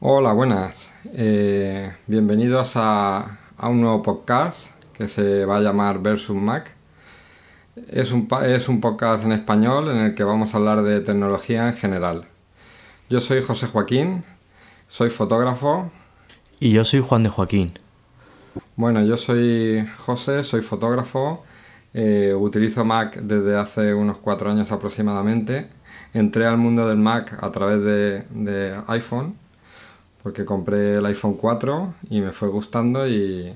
Hola, buenas. Eh, bienvenidos a, a un nuevo podcast que se va a llamar Versus Mac. Es un, es un podcast en español en el que vamos a hablar de tecnología en general. Yo soy José Joaquín, soy fotógrafo. Y yo soy Juan de Joaquín. Bueno, yo soy José, soy fotógrafo. eh, utilizo Mac desde hace unos cuatro años aproximadamente. Entré al mundo del Mac a través de, de iPhone, porque compré el iPhone 4 y me fue gustando y,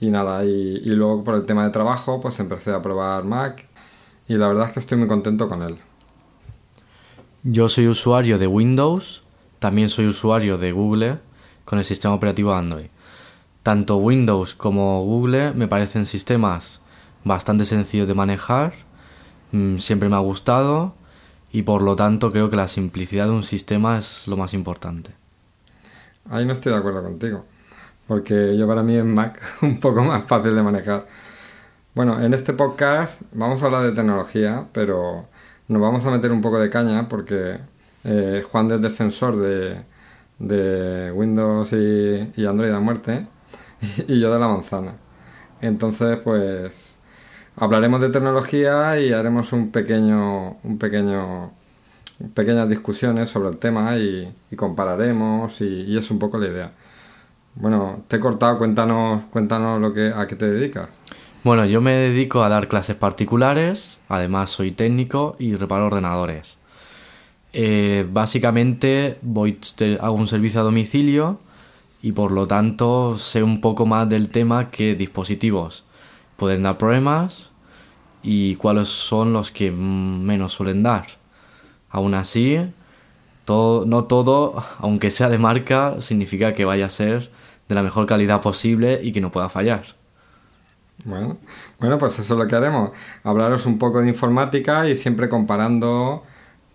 y nada, y, y luego por el tema de trabajo pues empecé a probar Mac y la verdad es que estoy muy contento con él. Yo soy usuario de Windows, también soy usuario de Google con el sistema operativo Android. Tanto Windows como Google me parecen sistemas bastante sencillos de manejar, mm, siempre me ha gustado y por lo tanto creo que la simplicidad de un sistema es lo más importante. Ahí no estoy de acuerdo contigo, porque yo para mí es Mac un poco más fácil de manejar. Bueno, en este podcast vamos a hablar de tecnología, pero nos vamos a meter un poco de caña porque eh, Juan es defensor de, de Windows y, y Android a muerte y yo de la manzana. Entonces, pues hablaremos de tecnología y haremos un pequeño, un pequeño pequeñas discusiones sobre el tema y, y compararemos y, es un poco la idea. Bueno, te he cortado, cuéntanos, cuéntanos lo que, a qué te dedicas. Bueno, yo me dedico a dar clases particulares, además soy técnico y reparo ordenadores. Eh, básicamente voy, hago un servicio a domicilio y por lo tanto sé un poco más del tema que dispositivos pueden dar problemas y cuáles son los que menos suelen dar. Aún así, no todo, aunque sea de marca, significa que vaya a ser de la mejor calidad posible y que no pueda fallar. Bueno, bueno, pues eso es lo que haremos. Hablaros un poco de informática y siempre comparando,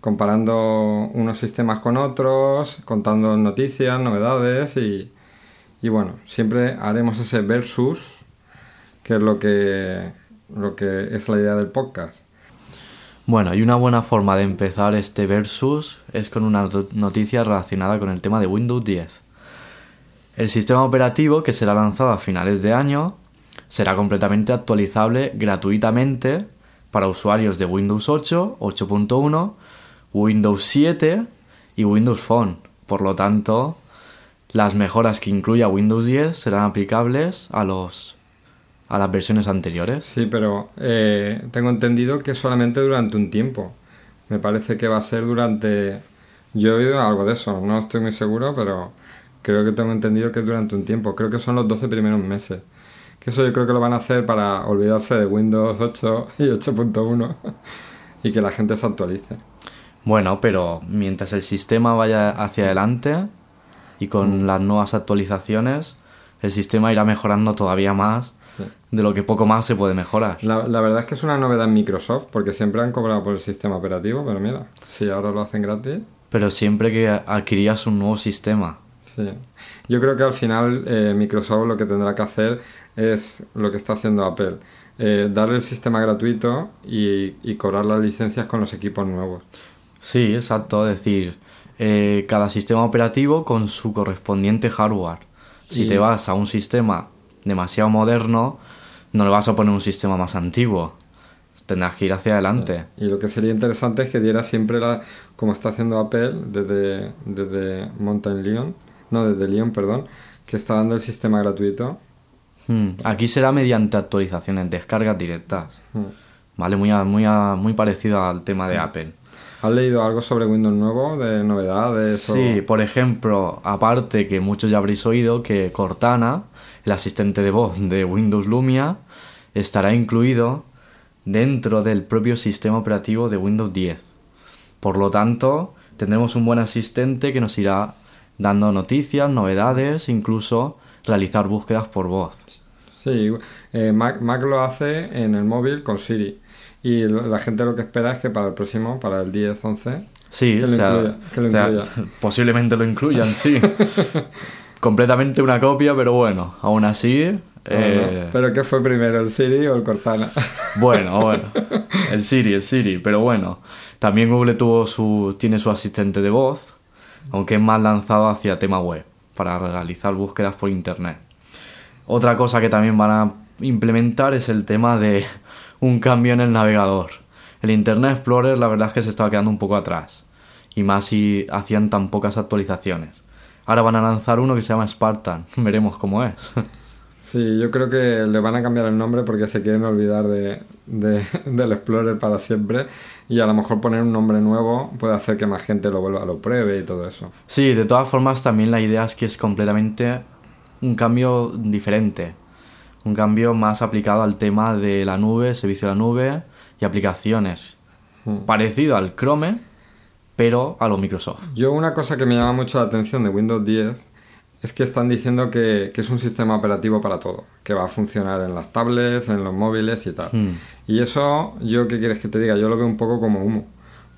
comparando unos sistemas con otros, contando noticias, novedades y, y bueno, siempre haremos ese versus, que es lo que, lo que es la idea del podcast. Bueno, y una buena forma de empezar este versus es con una not- noticia relacionada con el tema de Windows 10. El sistema operativo que será lanzado a finales de año será completamente actualizable gratuitamente para usuarios de Windows 8, 8.1, Windows 7 y Windows Phone. Por lo tanto, las mejoras que incluya Windows 10 serán aplicables a los a las versiones anteriores. Sí, pero eh, tengo entendido que solamente durante un tiempo. Me parece que va a ser durante... Yo he oído algo de eso, no estoy muy seguro, pero creo que tengo entendido que es durante un tiempo. Creo que son los 12 primeros meses. Que eso yo creo que lo van a hacer para olvidarse de Windows 8 y 8.1 y que la gente se actualice. Bueno, pero mientras el sistema vaya hacia adelante y con las nuevas actualizaciones, el sistema irá mejorando todavía más. De lo que poco más se puede mejorar. La, la verdad es que es una novedad en Microsoft porque siempre han cobrado por el sistema operativo, pero mira, si ahora lo hacen gratis, Pero siempre que adquirías un nuevo sistema. Sí. Yo creo que al final eh, Microsoft lo que tendrá que hacer es lo que está haciendo Apple. eh, darle el sistema gratuito y, y cobrar las licencias con los equipos nuevos. Sí, exacto. Es decir, eh, cada sistema operativo con su correspondiente hardware. Si Y- te vas a un sistema demasiado moderno, no le vas a poner un sistema más antiguo. Tendrás que ir hacia adelante. Y lo que sería interesante es que diera siempre la, como está haciendo Apple desde, desde Mountain Lion, no, desde Lion, perdón, que está dando el sistema gratuito. Hmm, Aquí será mediante actualizaciones, descargas directas. Mm. Vale, muy, a- muy, a- muy parecido al tema de Apple. ¿Has leído algo sobre Windows nuevo, de novedades? o- Sí, por ejemplo, aparte que muchos ya habréis oído que Cortana, el asistente de voz de Windows Lumia, estará incluido dentro del propio sistema operativo de Windows 10. Por lo tanto, tendremos un buen asistente que nos irá dando noticias, novedades, incluso realizar búsquedas por voz. Sí, eh, Mac, Mac lo hace en el móvil con Siri. Y la gente lo que espera es que para el próximo, para el 10-11, Sí, Que o lo sea, incluya, que lo o sea, posiblemente lo incluyan, sí. Completamente una copia, pero bueno, aún así. eh, ¿Pero qué fue primero, el Siri o el Cortana? Bueno, bueno. El Siri, el Siri, pero bueno. También Google tuvo su, tiene su asistente de voz, aunque es más lanzado hacia tema web, para realizar búsquedas por internet. Otra cosa que también van a implementar es el tema de un cambio en el navegador. El Internet Explorer la verdad es que se estaba quedando un poco atrás, y más si hacían tan pocas actualizaciones. Ahora van a lanzar uno que se llama Spartan, veremos cómo es. Sí, yo creo que le van a cambiar el nombre porque se quieren olvidar de, del Explorer para siempre y a lo mejor poner un nombre nuevo puede hacer que más gente lo vuelva, lo pruebe y todo eso. Sí, de todas formas también la idea es que es completamente un cambio diferente, un cambio más aplicado al tema de la nube, servicio de la nube y aplicaciones. Hmm. Parecido al Chrome, pero a lo Microsoft. Yo una cosa que me llama mucho la atención de Windows 10 es que están diciendo que, que, es un sistema operativo para todo, que va a funcionar en las tablets, en los móviles y tal. Hmm. Y eso, yo qué quieres que te diga, yo lo veo un poco como humo,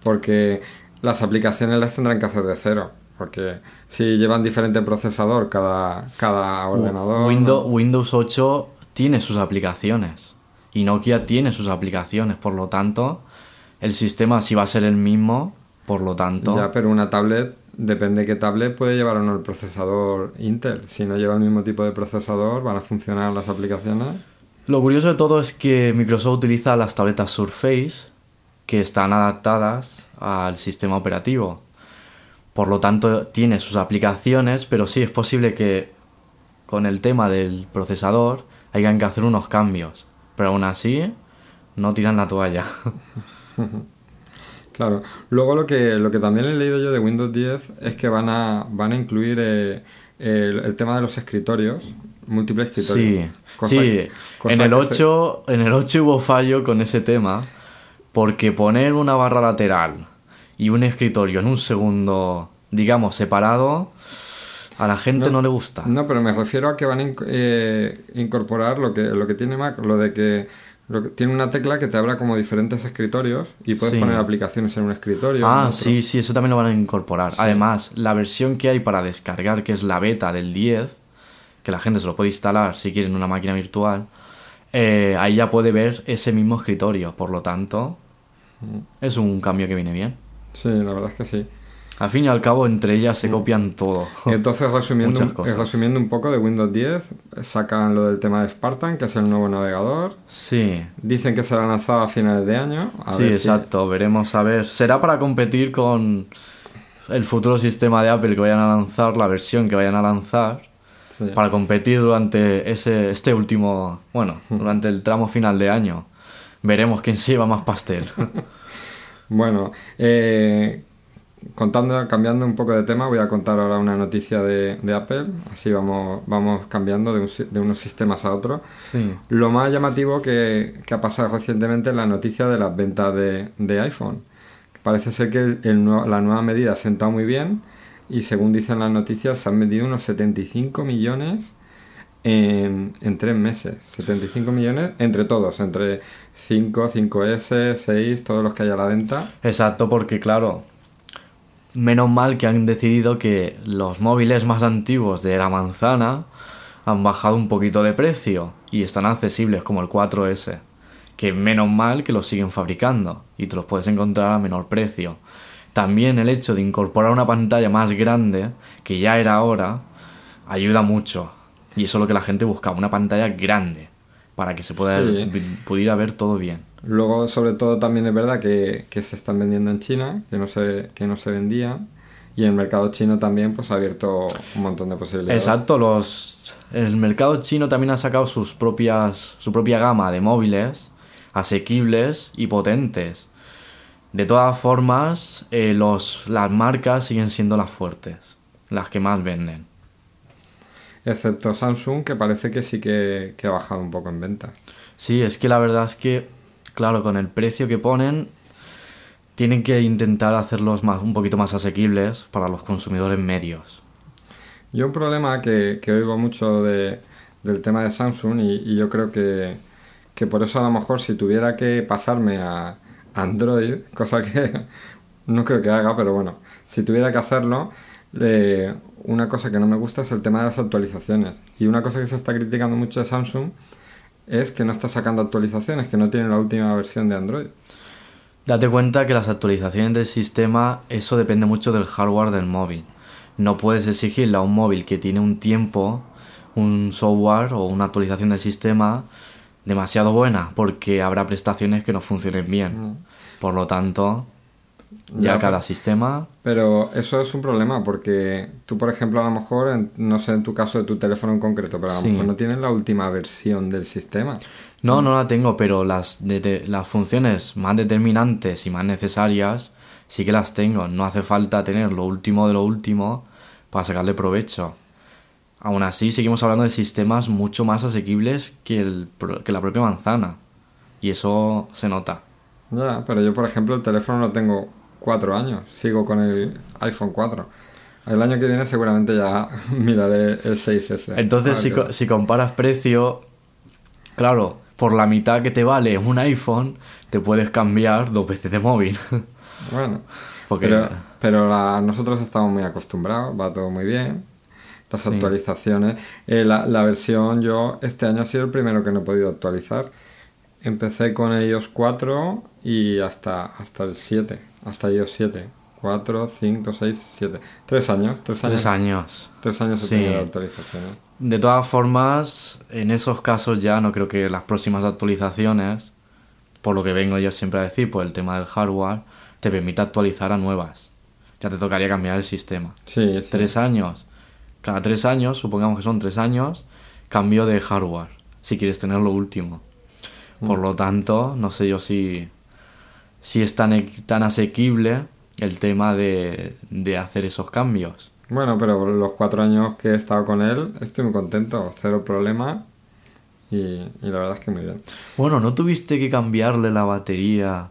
porque las aplicaciones las tendrán que hacer de cero, porque si llevan diferente procesador cada, cada ordenador... Windows, Windows 8 tiene sus aplicaciones y Nokia tiene sus aplicaciones, por lo tanto, el sistema sí va a ser el mismo, por lo tanto... Ya, pero una tablet depende de qué tablet puede llevar o no el procesador Intel. Si no lleva el mismo tipo de procesador, van a funcionar las aplicaciones. Lo curioso de todo es que Microsoft utiliza las tabletas Surface que están adaptadas al sistema operativo. Por lo tanto, tiene sus aplicaciones, pero sí es posible que con el tema del procesador hayan que hacer unos cambios. Pero aún así, no tiran la toalla. Claro. Luego lo que, lo que también he leído yo de Windows 10 es que van a, van a incluir eh, el, el, tema de los escritorios, múltiples escritorios. Sí, cosa sí. Que, cosa en, el que 8, en el 8 hubo fallo con ese tema, porque poner una barra lateral y un escritorio en un segundo, digamos, separado, a la gente no, No. le gusta. No, pero me refiero a que van a eh, incorporar lo que, lo que tiene Mac, lo de que, lo que tiene una tecla que te abra como diferentes escritorios y puedes Sí. poner aplicaciones en un escritorio. Ah, sí, sí, eso también lo van a incorporar. Sí. Además, la versión que hay para descargar, que es la beta del 10, que la gente se lo puede instalar si quiere en una máquina virtual, eh, ahí ya puede ver ese mismo escritorio. Por lo tanto, es un cambio que viene bien. Sí, la verdad es que sí. Al fin y al cabo, entre ellas se copian todo. Entonces, resumiendo, un- resumiendo un poco de Windows 10, sacan lo del tema de Spartan, que es el nuevo navegador. Sí, Dicen que será lanzado a finales de año. A sí, ver si- exacto. Veremos a ver. Será para competir con el futuro sistema de Apple que vayan a lanzar, la versión que vayan a lanzar. sí. para competir durante ese este último, bueno, Hmm. durante el tramo final de año. Veremos quién se lleva más pastel. Bueno, eh, contando, cambiando un poco de tema, voy a contar ahora una noticia de, de Apple. Así vamos, vamos cambiando de, un de unos sistemas a otros. sí. Lo más llamativo que, que ha pasado recientemente es la noticia de las ventas de, de iPhone. Parece ser que el- el nue- la nueva medida ha sentado muy bien y según dicen las noticias se han vendido unos 75 millones en, en tres meses. 75 millones entre todos, entre 5, 5S, 6, todos los que hay a la venta. Exacto, porque claro, menos mal que han decidido que los móviles más antiguos de la manzana han bajado un poquito de precio y están accesibles como el 4S. Que menos mal que los siguen fabricando y te los puedes encontrar a menor precio. También el hecho de incorporar una pantalla más grande, que ya era hora, ayuda mucho. Y eso es lo que la gente buscaba, una pantalla grande, para que se pueda, Sí. pudiera ver todo bien. Luego, sobre todo, también es verdad que, que se están vendiendo en China, que no se, que no se vendían. Y el mercado chino también pues ha abierto un montón de posibilidades. Exacto, los el mercado chino también ha sacado sus propias su propia gama de móviles asequibles y potentes. De todas formas, eh, los las marcas siguen siendo las fuertes, las que más venden. Excepto Samsung, que parece que sí que, que ha bajado un poco en venta. Sí, es que la verdad es que claro, con el precio que ponen tienen que intentar hacerlos más un poquito más asequibles para los consumidores medios. Yo un problema que, que oigo mucho de, del tema de Samsung y, yo creo que, que por eso a lo mejor si tuviera que pasarme a Android, cosa que no creo que haga, pero bueno, si tuviera que hacerlo, eh, una cosa que no me gusta es el tema de las actualizaciones. Y una cosa que se está criticando mucho de Samsung es que no está sacando actualizaciones, que no tiene la última versión de Android. Date cuenta que las actualizaciones del sistema, eso depende mucho del hardware del móvil. no puedes exigirle a un móvil que tiene un tiempo, un software o una actualización del sistema demasiado buena, porque habrá prestaciones que no funcionen bien. Por lo tanto, ya, Ya, cada sistema... Pero eso es un problema porque tú, por ejemplo, a lo mejor, en- no sé en tu caso de tu teléfono en concreto, pero a lo Sí. mejor no tienes la última versión del sistema. No, no la tengo, pero las, de- de- las funciones más determinantes y más necesarias sí que las tengo. No hace falta tener lo último de lo último para sacarle provecho. Aún así, seguimos hablando de sistemas mucho más asequibles que, el, que la propia manzana. Y eso se nota. Ya, pero yo, por ejemplo, el teléfono lo tengo cuatro años. Sigo con el iPhone 4. El año que viene seguramente ya miraré el 6S. Entonces, si, co- si comparas precio, claro, por la mitad que te vale un iPhone, te puedes cambiar dos veces de móvil. Bueno, Porque- pero, pero la- nosotros estamos muy acostumbrados, va todo muy bien. Las Sí. actualizaciones. Eh, la, la versión, yo este año ha sido el primero que no he podido actualizar. Empecé con el iOS 4 y hasta, hasta el 7, hasta iOS 7. 4, 5, 6, 7. Tres años, tres años. Tres años. Tres años he Sí. de actualizaciones. De todas formas, en esos casos ya no creo que las próximas actualizaciones, por lo que vengo yo siempre a decir, por el tema del hardware, te permita actualizar a nuevas. Ya te tocaría cambiar el sistema. Sí, sí. Tres años. Cada tres años, supongamos que son tres años, cambio de hardware, si quieres tener lo último. Por lo tanto, no sé yo si, si es tan, tan asequible el tema de, de hacer esos cambios. Bueno, pero los cuatro años que he estado con él, estoy muy contento, cero problema. Y, y la verdad es que muy bien. Bueno, ¿no tuviste que cambiarle la batería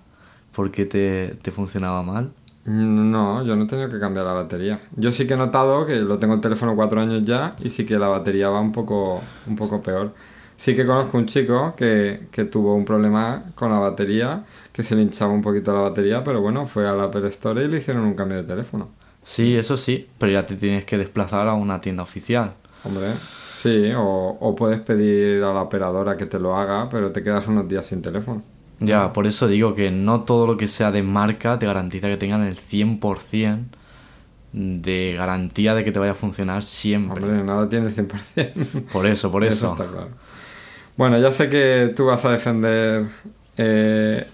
porque te, te funcionaba mal? No, yo no he tenido que cambiar la batería. Yo sí que he notado que lo tengo el teléfono cuatro años ya y sí que la batería va un poco, un poco peor. Sí que conozco un chico que, que tuvo un problema con la batería, que se le hinchaba un poquito la batería, pero bueno, fue al Apple Store y le hicieron un cambio de teléfono. Sí, eso sí, pero ya te tienes que desplazar a una tienda oficial. Hombre, sí, o, o puedes pedir a la operadora que te lo haga, pero te quedas unos días sin teléfono. Ya, por eso digo que no todo lo que sea de marca te garantiza que tengan el 100% de garantía de que te vaya a funcionar siempre. Hombre, nada tiene el 100%. Por eso, por eso. está claro. Bueno, ya sé que tú vas a defender eh,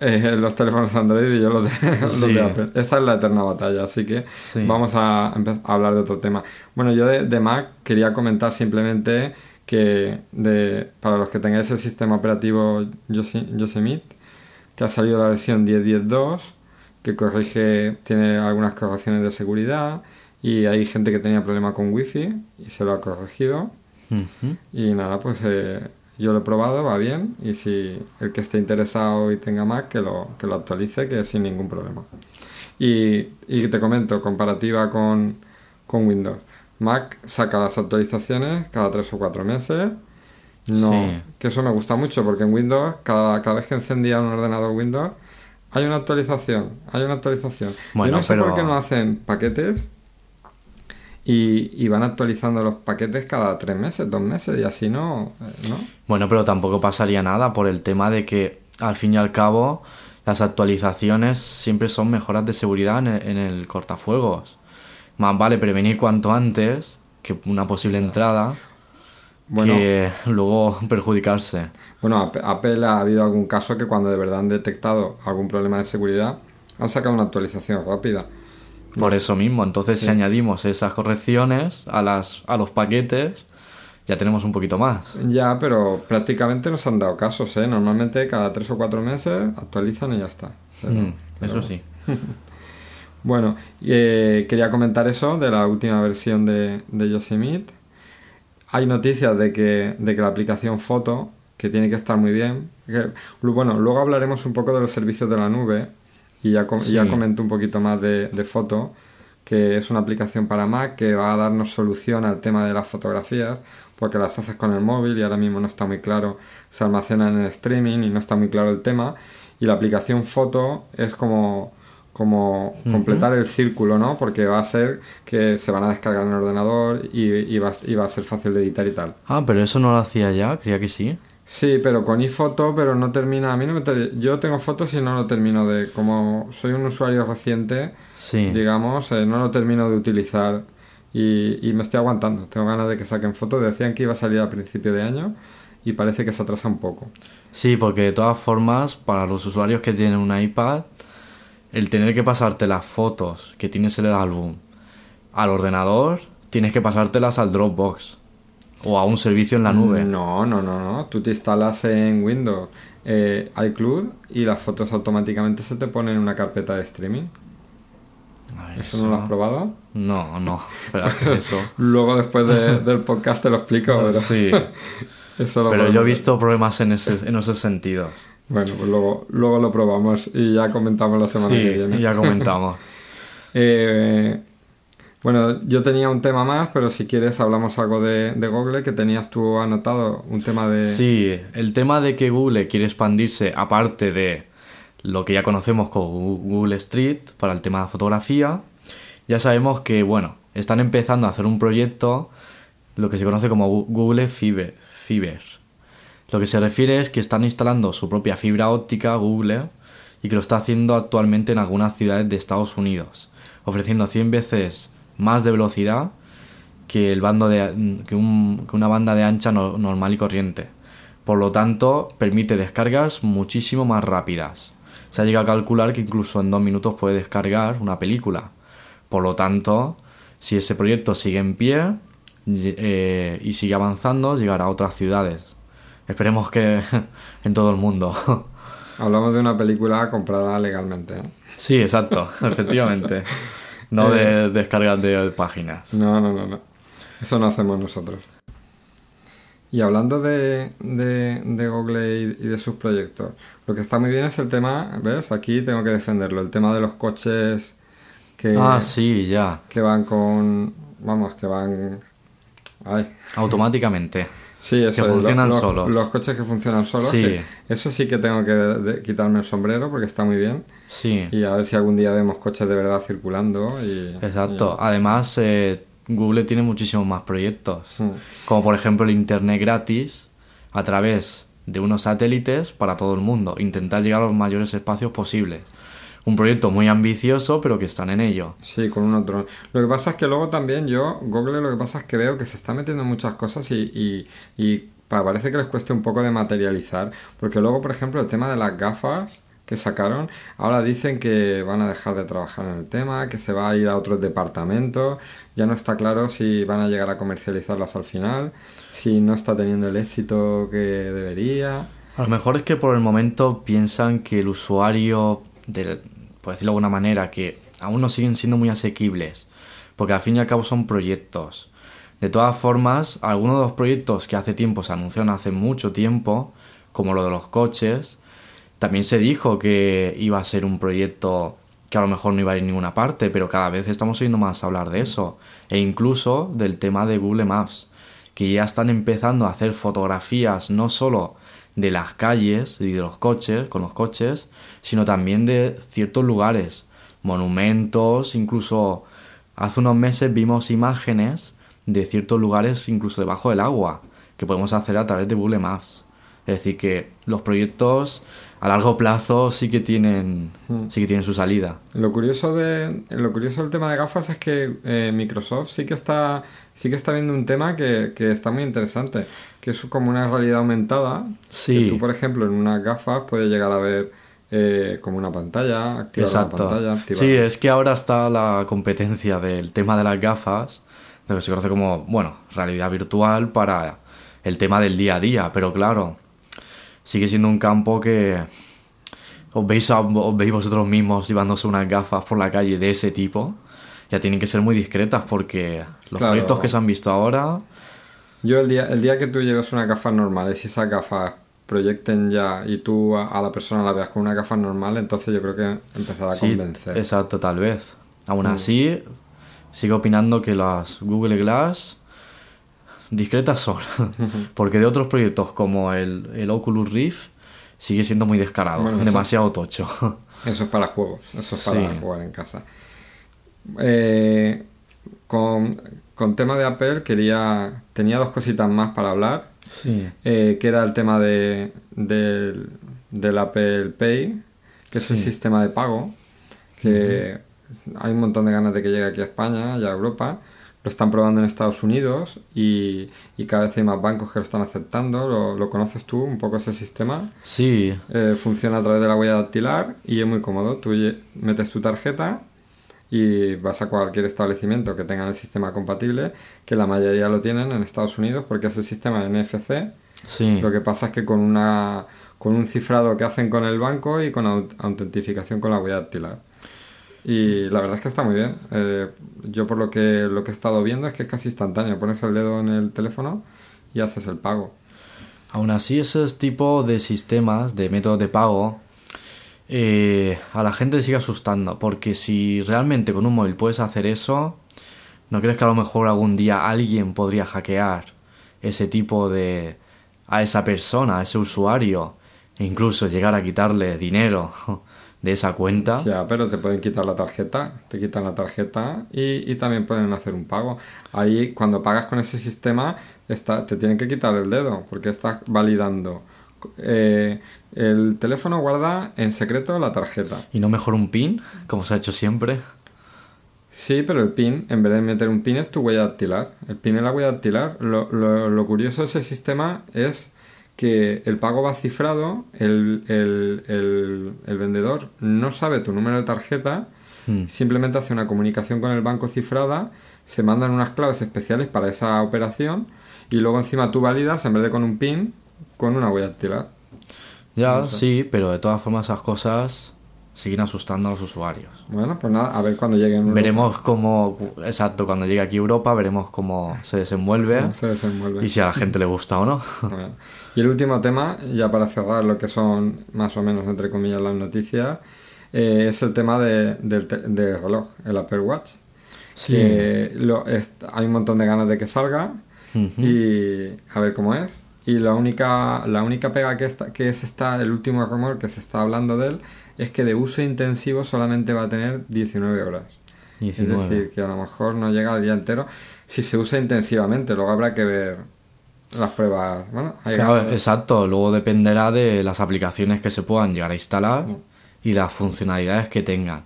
eh, los teléfonos Android y yo los de, los Sí. de Apple. Esta es la eterna batalla, así que Sí. vamos a, a hablar de otro tema. Bueno, yo de, de Mac quería comentar simplemente que de, para los que tengáis el sistema operativo Yose- Yosemite, que ha salido la versión 10.10.2, que corrige, tiene algunas correcciones de seguridad y hay gente que tenía problema con Wi-Fi y se lo ha corregido. Y nada, pues eh, yo lo he probado, va bien. Y si el que esté interesado y tenga Mac, que lo, que lo actualice, que sin ningún problema. Y, y te comento, comparativa con, con Windows. Mac saca las actualizaciones cada tres o cuatro meses. No, Sí. que eso me gusta mucho porque en Windows, cada, cada vez que encendía un ordenador Windows, hay una actualización, hay una actualización. Bueno, Yo no sé por pero- qué no hacen paquetes y, y van actualizando los paquetes cada tres meses, dos meses y así no, eh, ¿no? Bueno, pero tampoco pasaría nada por el tema de que, al fin y al cabo, las actualizaciones siempre son mejoras de seguridad en el, en el cortafuegos. Más vale prevenir cuanto antes que una posible entrada Bueno, que luego perjudicarse. bueno, Apple ha habido algún caso que cuando de verdad han detectado algún problema de seguridad han sacado una actualización rápida. Por eso mismo, entonces Sí. si añadimos esas correcciones a, las, a los paquetes, ya tenemos un poquito más. Ya, pero prácticamente nos han dado casos, ¿eh? Normalmente cada tres o cuatro meses actualizan y ya está. Pero- Mm, pero eso sí. Bueno, eh, quería comentar eso de la última versión de, de Yosemite. Hay noticias de que, de que la aplicación Foto, que tiene que estar muy bien. que- bueno, luego hablaremos un poco de los servicios de la nube y ya, com- Sí. ya comento un poquito más de, de Foto, que es una aplicación para Mac que va a darnos solución al tema de las fotografías, porque las haces con el móvil y ahora mismo no está muy claro, se almacenan en streaming y no está muy claro el tema. Y la aplicación Foto es como como completar el círculo, ¿no? Porque va a ser que se van a descargar en el ordenador y, y va, y va a ser fácil de editar y tal. Ah, pero eso no lo hacía ya, creía que sí. Sí, pero con iPhoto, pero no termina. A mí no me ter- Yo tengo fotos y no lo termino de. Como soy un usuario reciente, Sí. digamos, eh, no lo termino de utilizar y, y me estoy aguantando. Tengo ganas de que saquen fotos. Decían que iba a salir a principio de año y parece que se atrasa un poco. Sí, porque de todas formas, para los usuarios que tienen un iPad, el tener que pasarte las fotos que tienes en el álbum al ordenador, tienes que pasártelas al Dropbox o a un servicio en la nube. No, no, no, no. Tú te instalas en Windows eh, iCloud y las fotos automáticamente se te ponen en una carpeta de streaming. A ver, ¿Eso no lo has probado? No, no, pero eso. Luego después de- del podcast te lo explico, pero, Sí, eso lo pero yo he visto problemas en, ese, en esos sentidos. Bueno, pues luego, luego lo probamos y ya comentamos la semana Sí, que viene. ya comentamos. Eh, bueno, yo tenía un tema más, pero si quieres hablamos algo de, Google, que tenías tú anotado, un tema de... Sí, el tema de que Google quiere expandirse aparte de lo que ya conocemos como Google Street para el tema de fotografía, ya sabemos que, bueno, están empezando a hacer un proyecto, lo que se conoce como Google Fiber. Fiber. Lo que se refiere es que están instalando su propia fibra óptica Google y que lo está haciendo actualmente en algunas ciudades de Estados Unidos, ofreciendo 100 veces más de velocidad que el bando de que, un- que una banda de ancha no- normal y corriente. Por lo tanto, permite descargas muchísimo más rápidas. Se ha llegado a calcular que incluso en dos minutos puede descargar una película. Por lo tanto, si ese proyecto sigue en pie y- eh, y sigue avanzando, llegará a otras ciudades. Esperemos que en todo el mundo. Hablamos de una película comprada legalmente. ¿eh? sí, exacto, efectivamente. No de descargas de páginas. No, no, no, no. Eso no hacemos nosotros. Y hablando de, de, de Google y, y de sus proyectos, lo que está muy bien es el tema, ¿ves? Aquí tengo que defenderlo, el tema de los coches que, Ah, sí, ya. que van con... Vamos, que van... Ay, Automáticamente. Sí, eso Que es, funcionan los, solos. Los coches que funcionan solos. Sí. que eso sí que tengo que de- quitarme el sombrero porque está muy bien. Sí. Y a ver si algún día vemos coches de verdad circulando. Y, Exacto. Además, eh, Google tiene muchísimos más proyectos. y- Mm. Como por ejemplo el Internet gratis a través de unos satélites para todo el mundo. Intentar llegar a los mayores espacios posibles. Un proyecto muy ambicioso, pero que están en ello. Sí, con un otro. Lo que pasa es que luego también yo, Google, lo que pasa es que veo que se está metiendo en muchas cosas y, y, y pa- parece que les cueste un poco de materializar. Porque luego, por ejemplo, el tema de las gafas que sacaron, ahora dicen que van a dejar de trabajar en el tema, que se va a ir a otros departamentos. Ya no está claro si van a llegar a comercializarlas al final, si no está teniendo el éxito que debería. A lo mejor es que por el momento piensan que el usuario, de, por decirlo de alguna manera, que aún no siguen siendo muy asequibles, porque al fin y al cabo son proyectos. De todas formas, algunos de los proyectos que hace tiempo se anunciaron hace mucho tiempo, como lo de los coches, también se dijo que iba a ser un proyecto que a lo mejor no iba a ir a ninguna parte, pero cada vez estamos oyendo más hablar de eso. E incluso del tema de Google Maps, que ya están empezando a hacer fotografías no solo de las calles y de los coches, con los coches, sino también de ciertos lugares, monumentos, incluso hace unos meses vimos imágenes de ciertos lugares incluso debajo del agua, que podemos hacer a través de Google Maps. Es decir, que los proyectos a largo plazo sí que tienen, sí que tienen su salida. Lo curioso de lo curioso del tema de gafas es que eh, Microsoft sí que está sí que está viendo un tema que, que está muy interesante, que es como una realidad aumentada. Sí. Que tú, por ejemplo, en unas gafas puedes llegar a ver eh, como una pantalla, activar Exacto. la pantalla, activar. Sí, es que ahora está la competencia del tema de las gafas, lo que se conoce como, bueno, realidad virtual para el tema del día a día, pero claro, sigue siendo un campo que os veis, a- os veis vosotros mismos llevándose unas gafas por la calle de ese tipo, ya tienen que ser muy discretas porque los Claro. proyectos que se han visto ahora, Yo el día, el día que tú lleves unas gafas normales y esas gafas proyecten ya y tú a, a la persona la veas con una gafas normal, entonces yo creo que empezará a sí, convencer. exacto, tal vez. Aún Mm. así, sigo opinando que las Google Glass discretas son. Porque de otros proyectos como el, el Oculus Rift sigue siendo muy descarado, Bueno, eso- demasiado tocho. Eso es para juegos, eso es para Sí. jugar en casa. Eh, con, con tema de Apple quería tenía dos cositas más para hablar, Sí. eh, que era el tema de, del- del Apple Pay, que es el sistema de pago, que hay un montón de ganas de que llegue aquí a España y a Europa. Lo están probando en Estados Unidos y, y cada vez hay más bancos que lo están aceptando. ¿Lo, lo conoces tú un poco ese sistema? Sí, Eh, funciona a través de la huella dactilar y es muy cómodo. Tú metes tu tarjeta y vas a cualquier establecimiento que tenga el sistema compatible, que la mayoría lo tienen en Estados Unidos porque es el sistema NFC. sí. Lo que pasa es que con una con un cifrado que hacen con el banco y con aut- autentificación con la huella dactilar. Y la verdad es que está muy bien. Eh, yo por lo que lo que he estado viendo es que es casi instantáneo. Pones el dedo en el teléfono y haces el pago. Aún así, esos tipos de sistemas, de métodos de pago, eh, a la gente le sigue asustando. Porque si realmente con un móvil puedes hacer eso, ¿no crees que a lo mejor algún día alguien podría hackear ese tipo de... a esa persona, a ese usuario, e incluso llegar a quitarle dinero de esa cuenta? Ya, pero te pueden quitar la tarjeta, te quitan la tarjeta y, y también pueden hacer un pago. Ahí, cuando pagas con ese sistema, está, te tienen que quitar el dedo porque estás validando. Eh, el teléfono guarda en secreto la tarjeta. ¿Y no mejor un PIN, como se ha hecho siempre? Sí, pero el PIN, en vez de meter un PIN, es tu huella dactilar. El PIN es la huella dactilar. Lo, lo- lo curioso de ese sistema es que el pago va cifrado, el, el- el- el vendedor no sabe tu número de tarjeta, Hmm. simplemente hace una comunicación con el banco cifrada, se mandan unas claves especiales para esa operación y luego encima tú validas, en vez de con un PIN, con una huella dactilar. Ya, No sé. sí, pero de todas formas esas cosas siguen asustando a los usuarios. Bueno, pues nada, a ver cuando lleguen. Veremos cómo, exacto, cuando llegue aquí Europa, veremos cómo se desenvuelve cómo se desenvuelve. y si a la gente le gusta o no. Bueno, y el último tema, ya para cerrar lo que son más o menos, entre comillas, las noticias, eh, es el tema de- del, del reloj, el Apple Watch. Sí. Que lo- es- hay un montón de ganas de que salga Ujú. y a ver cómo es. Y la única, la única pega que, está, que es esta, el último rumor que se está hablando de él, es que de uso intensivo solamente va a tener 19 horas. 19. Es decir, que a lo mejor no llega al día entero si se usa intensivamente. Luego habrá que ver las pruebas. Bueno, hay Claro, que- exacto, luego dependerá de las aplicaciones que se puedan llegar a instalar y las funcionalidades que tengan.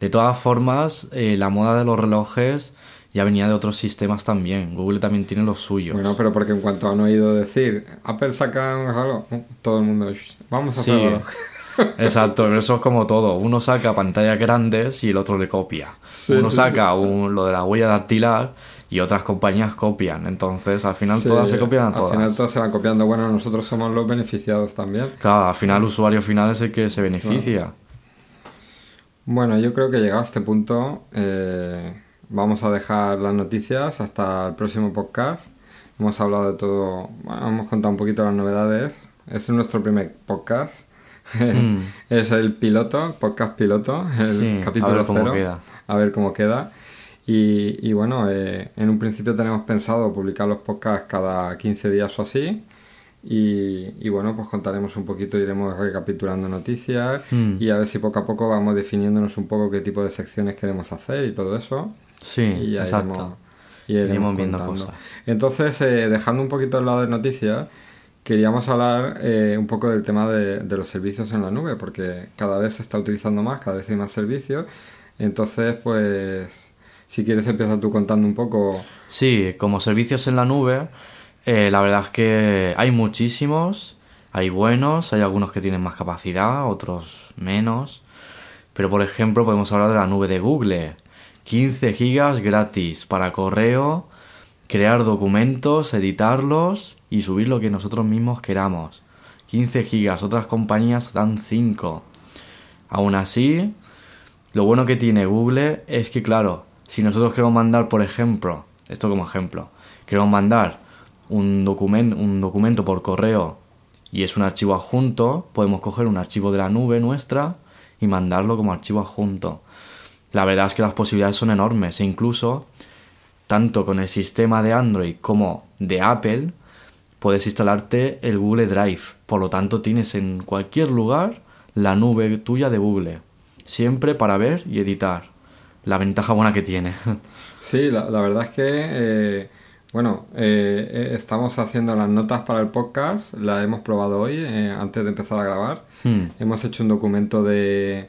De todas formas, eh, la moda de los relojes ya venía de otros sistemas también. Google también tiene los suyos. Bueno, pero porque en cuanto han oído decir Apple saca un reloj, uh, todo el mundo, "Shh, vamos a hacer Sí. reloj. Exacto, eso es como todo. Uno saca pantallas grandes y el otro le copia. Sí, Uno sí, saca un- lo de la huella dactilar y otras compañías copian. Entonces, al final todas se copian a todas. Al final todas se van copiando. Bueno, nosotros somos los beneficiados también. Claro, al final el usuario final es el que se beneficia. Bueno, yo creo que llegado a este punto eh, vamos a dejar las noticias hasta el próximo podcast. Hemos hablado de todo, bueno, hemos contado un poquito las novedades. Es nuestro primer podcast. Mm. es el piloto, podcast piloto, el Sí, capítulo cero. queda. A ver cómo queda. Y, y bueno, eh, en un principio tenemos pensado publicar los podcasts cada 15 días o así. Y, y bueno, pues contaremos un poquito, iremos recapitulando noticias Mm. y a ver si poco a poco vamos definiéndonos un poco qué tipo de secciones queremos hacer y todo eso. Sí, y ya exacto. iremos, y iremos Iremos viendo contando. cosas. Entonces, eh, dejando un poquito al lado de noticias, queríamos hablar eh, un poco del tema de, los servicios en la nube, porque cada vez se está utilizando más, cada vez hay más servicios. Entonces, pues, si quieres empieza tú contando un poco. Sí, como servicios en la nube, eh, la verdad es que hay muchísimos, hay buenos, hay algunos que tienen más capacidad, otros menos. Pero por ejemplo podemos hablar de la nube de Google. 15 gigas gratis para correo, crear documentos, editarlos y subir lo que nosotros mismos queramos. 15 gigas, otras compañías dan 5. Aún así, lo bueno que tiene Google es que, claro, si nosotros queremos mandar, por ejemplo, esto como ejemplo, queremos mandar un, documen- un documento por correo y es un archivo adjunto, podemos coger un archivo de la nube nuestra y mandarlo como archivo adjunto. La verdad es que las posibilidades son enormes e incluso, tanto con el sistema de Android como de Apple, puedes instalarte el Google Drive. Por lo tanto, tienes en cualquier lugar la nube tuya de Google. Siempre para ver y editar. La ventaja buena que tiene. Sí, la, la verdad es que eh, Bueno, eh, eh, estamos haciendo las notas para el podcast, las hemos probado hoy, eh, antes de empezar a grabar. Hmm. Hemos hecho un documento de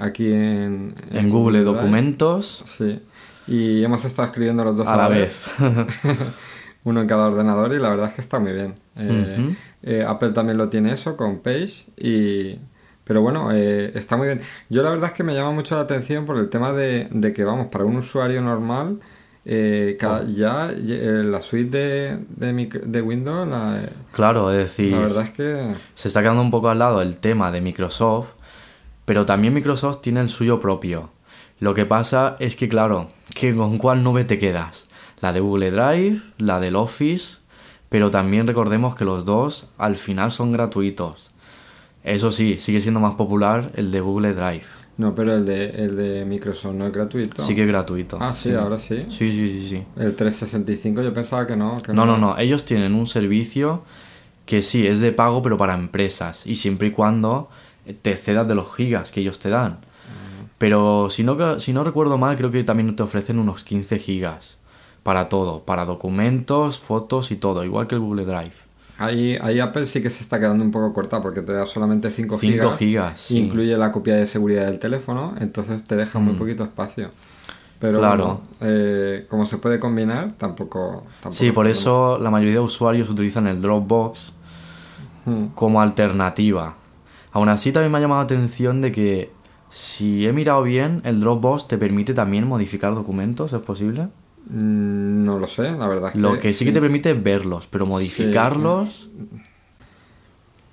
aquí en, En Google. Documentos Sí. Y hemos estado escribiendo los dos a la vez. Uno en cada ordenador y la verdad es que está muy bien. Eh, eh, Apple también lo tiene eso con Page y... Pero bueno, eh, está muy bien. Yo la verdad es que me llama mucho la atención por el tema de, de que, vamos, para un usuario normal, eh, cada- Oh. ya eh, la suite de, de, micro- de Windows, la, Claro, es decir, la verdad es que... se está quedando un poco al lado el tema de Microsoft, pero también Microsoft tiene el suyo propio. Lo que pasa es que, claro, que ¿con cuál nube te quedas? La de Google Drive, la del Office, pero también recordemos que los dos al final son gratuitos. Eso sí, sigue siendo más popular el de Google Drive. No, pero el de, el de Microsoft no es gratuito. Sí que es gratuito. Ah, sí, ahora sí. Sí, sí, sí, sí. El 365 yo pensaba que no. Que No, no, no. Ellos tienen un servicio que sí, es de pago, pero para empresas. Y siempre y cuando te cedas de los gigas que ellos te dan. Pero si no, si no recuerdo mal, creo que también te ofrecen unos 15 gigas. Para todo. Para documentos, fotos y todo. Igual que el Google Drive. Ahí, ahí Apple sí que se está quedando un poco corta porque te da solamente 5 5 gigas. gigas. sí. Incluye la copia de seguridad del teléfono, entonces te deja muy poquito espacio. Pero Mm. Claro. bueno, eh, como se puede combinar, tampoco... tampoco Sí, por eso la mayoría de usuarios utilizan el Dropbox problema. Mm. como alternativa. Aún así también me ha llamado la atención de que si he mirado bien, el Dropbox te permite también modificar documentos, ¿es posible? Mm, No lo sé, la verdad es que... Lo que sí, que te permite es verlos, pero modificarlos...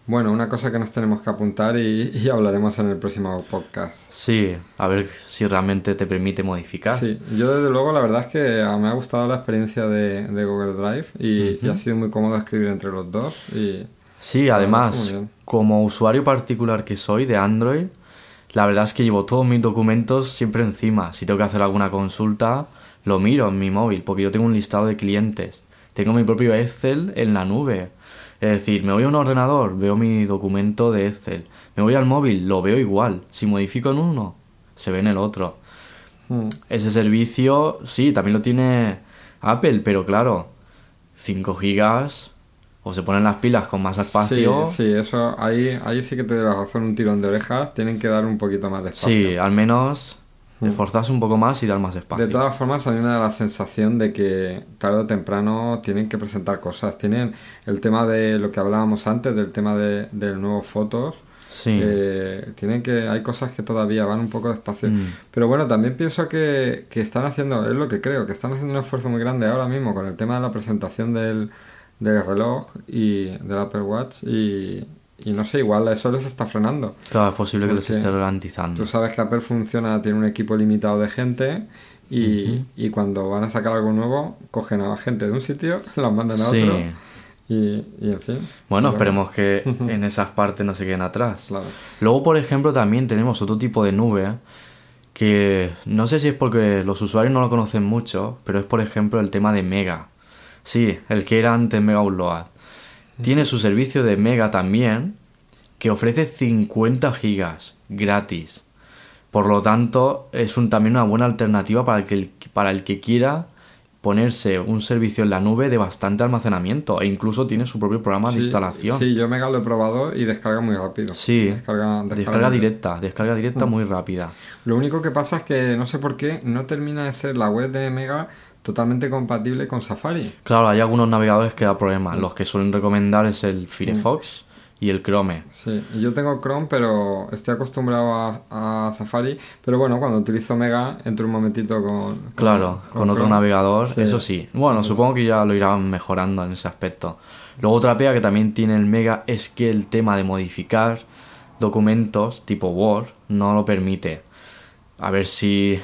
Bueno, una cosa que nos tenemos que apuntar y, y hablaremos en el próximo podcast. Sí, a ver si realmente te permite modificar. Sí, yo desde luego la verdad es que me ha gustado la experiencia de, de Google Drive y, y ha sido muy cómodo escribir entre los dos y... Sí, además, como usuario particular que soy de Android, la verdad es que llevo todos mis documentos siempre encima. Si tengo que hacer alguna consulta, lo miro en mi móvil, porque yo tengo un listado de clientes. Tengo mi propio Excel en la nube. Es decir, me voy a un ordenador, veo mi documento de Excel. Me voy al móvil, lo veo igual. Si modifico en uno, se ve en el otro. Mm, Ese servicio, sí, también lo tiene Apple, pero claro, 5 gigas o se ponen las pilas con más espacio. Sí, sí, eso, ahí, ahí sí que te vas a hacer un tirón de orejas, tienen que dar un poquito más de espacio. Sí, al menos esforzarse un poco más y dar más espacio. De todas formas, a mí me da la sensación de que tarde o temprano tienen que presentar cosas. Tienen el tema de lo que hablábamos antes, del tema de, del nuevo fotos. Sí. Eh, tienen que hay cosas que todavía van un poco despacio Mm. pero bueno también pienso que, que están haciendo es lo que creo que están haciendo un esfuerzo muy grande ahora mismo con el tema de la presentación del, del reloj y del Apple Watch y, y no sé igual eso les está frenando Claro, es posible que les esté ralentizando. tú sabes que Apple funciona tiene un equipo limitado de gente y, y cuando van a sacar algo nuevo cogen a gente de un sitio los mandan a Sí. otro y, y en fin Bueno, esperemos que en esas partes no se queden atrás. claro. Luego, por ejemplo, también tenemos otro tipo de nube que no sé si es porque los usuarios no lo conocen mucho, pero es por ejemplo el tema de Mega. Sí, el que era antes Mega Upload. Tiene su servicio de Mega también, que ofrece 50 gigas gratis. Por lo tanto, es un, también una buena alternativa para el, que, para el que quiera ponerse un servicio en la nube de bastante almacenamiento e incluso tiene su propio programa de instalación. Sí, yo Mega lo he probado y descarga muy rápido. Sí, Descarga, descarga descarga muy- directa, descarga directa muy rápida. Lo único que pasa es que no sé por qué no termina de ser la web de Mega totalmente compatible con Safari. Claro, hay algunos navegadores que da problemas. Los que suelen recomendar es el Firefox y el Chrome. Sí, yo tengo Chrome, pero estoy acostumbrado a, a Safari. Pero bueno, cuando utilizo Mega, entro un momentito con. con- Claro, con, otro Chrome. navegador, Sí. eso sí. Bueno, supongo que ya lo irán mejorando en ese aspecto. Luego otra pega que también tiene el Mega es que el tema de modificar documentos tipo Word no lo permite. A ver si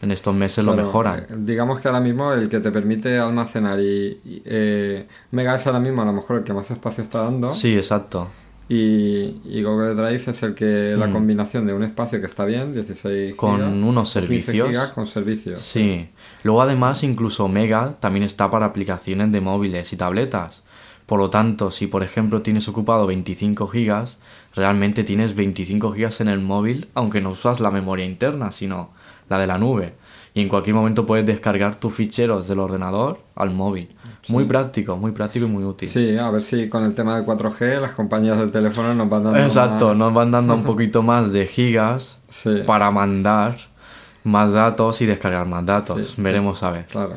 en estos meses lo Claro, mejoran. eh, digamos que ahora mismo el que te permite almacenar y, y, eh, Mega es ahora mismo a lo mejor el que más espacio está dando. Sí, exacto. Y, y Google Drive es el que la combinación de un espacio que está bien, 16 Mm. Con gigas, unos 15 servicios. gigas con servicios. Sí. Luego además incluso Mega también está para aplicaciones de móviles y tabletas. Por lo tanto, si por ejemplo tienes ocupado 25 gigas, realmente tienes 25 gigas en el móvil, aunque no usas la memoria interna, sino la de la nube. Y en cualquier momento puedes descargar tus ficheros del ordenador al móvil. Muy práctico, muy práctico y muy útil. Sí, a ver si con el tema del 4G las compañías de teléfono nos van dando Exacto, más- nos van dando un poquito más de gigas Sí. para mandar más datos y descargar más datos. Sí. Veremos a ver. Claro.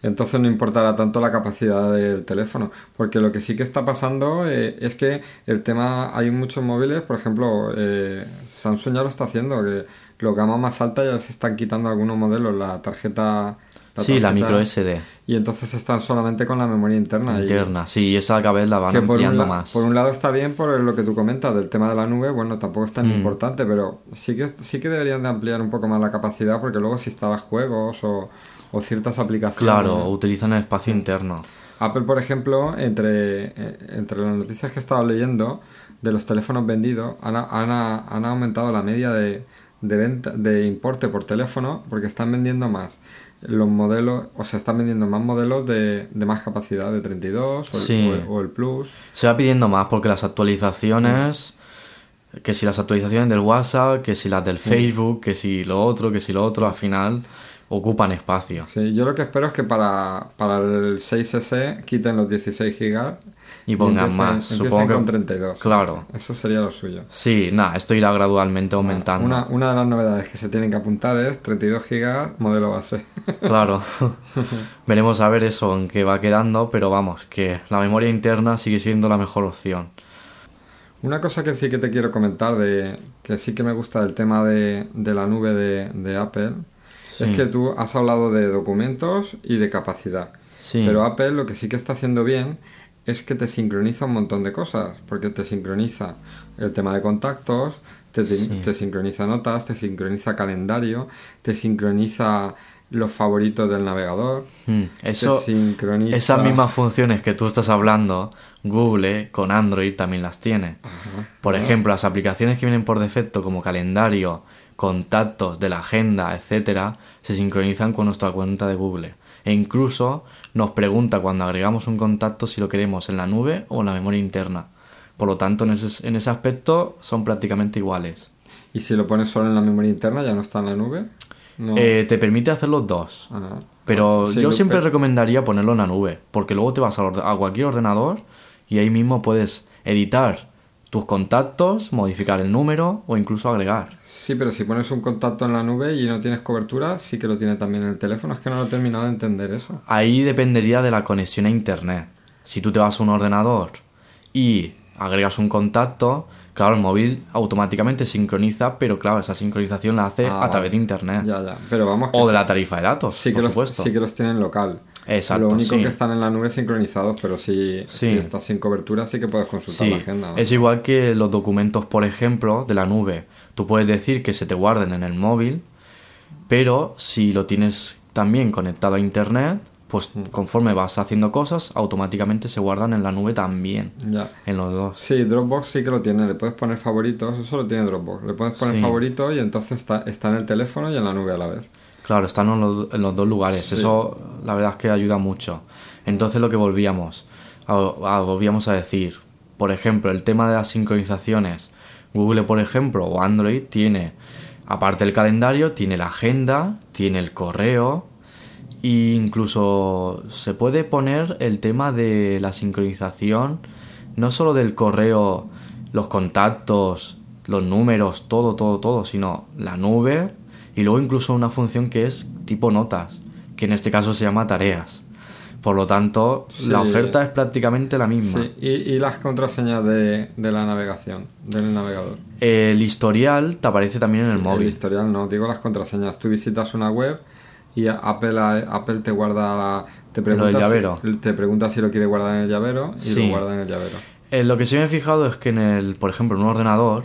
Entonces no importará tanto la capacidad del teléfono, porque lo que sí que está pasando eh, es que el tema, hay muchos móviles, por ejemplo, eh, Samsung ya lo está haciendo, que los gama más alta ya se están quitando algunos modelos la tarjeta. sí, la micro SD Y entonces están solamente con la memoria interna. y- interna. Sí, esa cada vez la van un, ampliando más. por un lado está bien por lo que tú comentas del tema de la nube, bueno, tampoco es tan Mm. importante, pero sí que, sí que deberían de ampliar un poco más la capacidad porque luego si instalas juegos o, o ciertas aplicaciones... Claro, utilizan el espacio interno. Apple, por ejemplo, entre, entre las noticias que he estado leyendo de los teléfonos vendidos, han, han, han aumentado la media de, de, venta, de importe por teléfono porque están vendiendo más los modelos, o sea, están vendiendo más modelos de, de más capacidad, de 32 o el, Sí. o el- o el Plus. Se va pidiendo más porque las actualizaciones, que si las actualizaciones del WhatsApp, que si las del Facebook, que si lo otro, que si lo otro, al final ocupan espacio. Sí, yo lo que espero es que para, para el 6S quiten los 16 gigas Y pongan más. Supongo que. con 32. Claro. Eso sería lo suyo. Sí, nada, esto irá gradualmente aumentando. Una, una de las novedades que se tienen que apuntar es 32 gigas modelo base. Claro. Veremos a ver eso en qué va quedando, pero vamos, que la memoria interna sigue siendo la mejor opción. Una cosa que sí que te quiero comentar, de que sí que me gusta del tema de, de la nube de, de Apple, es que tú has hablado de documentos y de capacidad. Sí. Pero Apple lo que sí que está haciendo bien es que te sincroniza un montón de cosas, porque te sincroniza el tema de contactos, te, te- Sí. te sincroniza notas, te sincroniza calendario, te sincroniza los favoritos del navegador, Mm, Eso, sincroniza... esas mismas funciones que tú estás hablando, Google con Android también las tiene. Ajá. Por Ah, ejemplo, las aplicaciones que vienen por defecto como calendario, contactos de la agenda, etcétera, se sincronizan con nuestra cuenta de Google. E incluso nos pregunta cuando agregamos un contacto si lo queremos en la nube o en la memoria interna. Por lo tanto, en ese, en ese aspecto son prácticamente iguales. Y si lo pones solo en la memoria interna, ya no está en la nube. No. Eh, te permite hacer los dos. Ajá. Pero Sí, yo siempre pero- recomendaría ponerlo en la nube, porque luego te vas a, a cualquier ordenador y ahí mismo puedes editar tus contactos, modificar el número o incluso agregar. Sí, pero si pones un contacto en la nube y no tienes cobertura, sí que lo tiene también en el teléfono. Es que no lo he terminado de entender eso. Ahí dependería de la conexión a internet. Si tú te vas a un ordenador y agregas un contacto, claro, el móvil automáticamente sincroniza, pero claro, esa sincronización la hace Ah, a través de internet. Ya, ya. Pero vamos. que O de sí- la tarifa de datos, sí que, por los, supuesto. sí que los tienen local. Exacto, Lo único sí. que están en la nube sincronizados, pero si, Sí. si estás sin cobertura, sí que puedes consultar Sí, la agenda. ¿no? es igual que los documentos, por ejemplo, de la nube. Tú puedes decir que se te guarden en el móvil, pero si lo tienes también conectado a internet, pues Mm. conforme vas haciendo cosas, automáticamente se guardan en la nube también, Ya. en los dos. Sí, Dropbox sí que lo tiene. Le puedes poner favoritos. Eso lo tiene Dropbox. Le puedes poner Sí. favoritos y entonces está, está en el teléfono y en la nube a la vez. Claro, están en los, en los dos lugares. Sí. Eso, la verdad es que ayuda mucho. Entonces, lo que volvíamos a, a- volvíamos a decir, por ejemplo, el tema de las sincronizaciones. Google, por ejemplo, o Android tiene, aparte del calendario, tiene la agenda, tiene el correo, e incluso se puede poner el tema de la sincronización, no solo del correo, los contactos, los números, todo, todo, todo, sino la nube y luego incluso una función que es tipo notas, que en este caso se llama tareas. Por lo tanto, la oferta es prácticamente la misma. Sí. Y, y las contraseñas de, de la navegación, del navegador. El historial te aparece también en el móvil. historial no, digo las contraseñas. Tú visitas una web y Apple, Apple te guarda la, te pregunta, llavero. Si, te pregunta si lo quiere guardar en el llavero y Sí. lo guarda en el llavero. Eh, lo que sí me he fijado es que en el, por ejemplo, en un ordenador,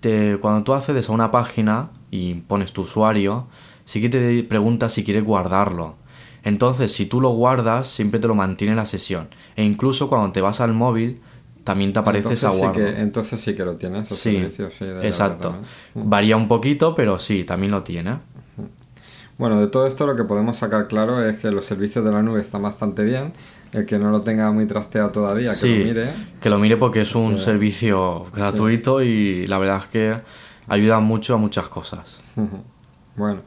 te- cuando tú accedes a una página y pones tu usuario, sí que te pregunta si quieres guardarlo. Entonces, si tú lo guardas, siempre te lo mantiene la sesión. E incluso cuando te vas al móvil, también te aparece entonces esa sí, guarda. que, entonces sí que lo tiene, esos Sí, servicios. sí, exacto. Varía un poquito, pero sí, también lo tiene. Bueno, de todo esto lo que podemos sacar claro es que los servicios de la nube están bastante bien. El que no lo tenga muy trasteado todavía, que Sí, lo mire. que lo mire porque es un Sí. servicio gratuito y la verdad es que ayuda mucho a muchas cosas. Bueno,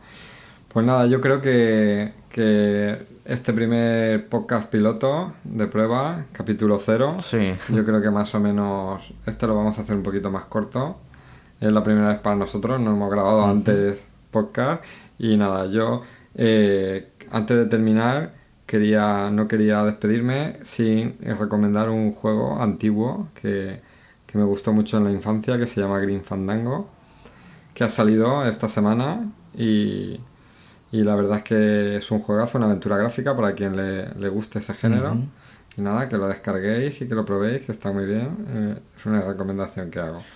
pues nada, yo creo que, que este primer podcast piloto de prueba, capítulo cero. Sí. Yo creo que más o menos este lo vamos a hacer un poquito más corto. Es la primera vez para nosotros, no hemos grabado antes podcast. Y nada, yo eh, antes de terminar quería no quería despedirme sin recomendar un juego antiguo que, que me gustó mucho en la infancia que se llama Green Fandango que ha salido esta semana y, y la verdad es que es un juegazo, una aventura gráfica para quien le, le guste ese género. Y nada, que lo descarguéis y que lo probéis, que está muy bien. Eh, es una recomendación que hago.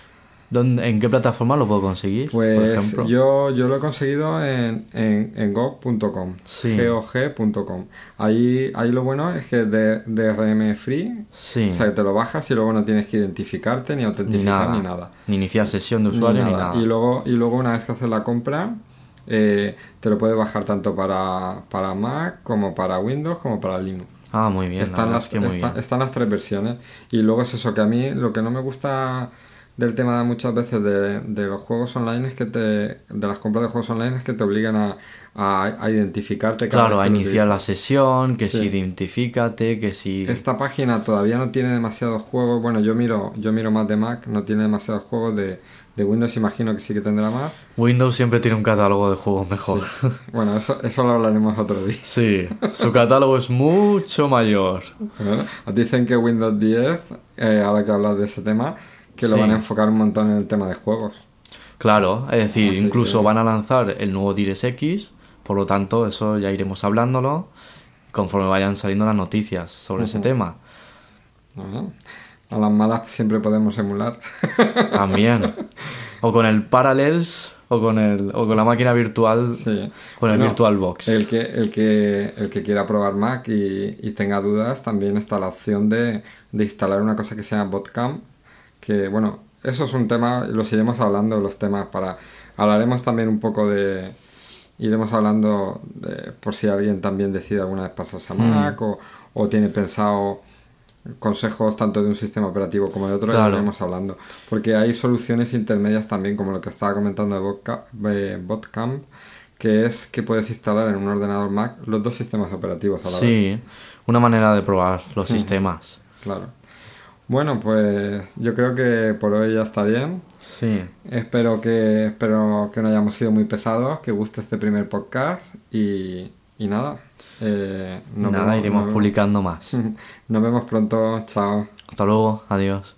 ¿Dónde- ¿En qué plataforma lo puedo conseguir? por Pues ejemplo? yo, yo lo he conseguido en, en, en gog.com, Sí. gog.com. Ahí, ahí lo bueno es que es de, DRM free, Sí. o sea que te lo bajas y luego no tienes que identificarte ni ni autentificar nada. ni nada. Ni iniciar sesión de usuario ni nada. Y luego, y luego una vez que haces la compra, eh, te lo puedes bajar tanto para, para Mac como para Windows como para Linux. Ah, muy bien. Están las, es que muy está- bien. están las tres versiones. Y luego es eso, que a mí lo que no me gusta del tema de muchas veces de, de los juegos online es que te, de las compras de juegos online es que te obligan a, a, a identificarte. cada Claro, vez a que iniciar la sesión, que Sí. si identifícate, que si... Esta página todavía no tiene demasiados juegos. Bueno, yo miro, yo miro más de Mac, no tiene demasiados juegos de, de Windows, imagino que sí que tendrá más. Windows siempre tiene un catálogo de juegos mejor. Bueno, eso, eso lo hablaremos otro día. Sí, su catálogo es mucho mayor. Bueno, dicen que Windows 10, eh, ahora que hablas de ese tema, que lo Sí. van a enfocar un montón en el tema de juegos. Claro, es decir, Así incluso que- van a lanzar el nuevo DirectX, por lo tanto, eso ya iremos hablándolo conforme vayan saliendo las noticias sobre ese tema. A las malas siempre podemos emular. También. O con el Parallels o con el o con la máquina virtual Sí. con el Bueno, VirtualBox. El que, el que, el que quiera probar Mac y, y tenga dudas, también está la opción de, de instalar una cosa que se llama Botcamp. Que bueno, eso es un tema, los iremos hablando, los temas para. Hablaremos también un poco de. Iremos hablando de, por si alguien también decide alguna vez pasarse a Mm. Mac o, o tiene pensado consejos tanto de un sistema operativo como de otro, Claro. iremos hablando. Porque hay soluciones intermedias también, como lo que estaba comentando de Botca- de Botcamp, que es que puedes instalar en un ordenador Mac los dos sistemas operativos a la vez. Sí, una manera de probar los sistemas. Claro. Bueno, pues yo creo que por hoy ya está bien. Sí. Espero que, espero que no hayamos sido muy pesados, que guste este primer podcast y, y nada. eh, nos Nada, vemos- iremos nos publicando más. Nos vemos pronto, chao. Hasta luego, adiós.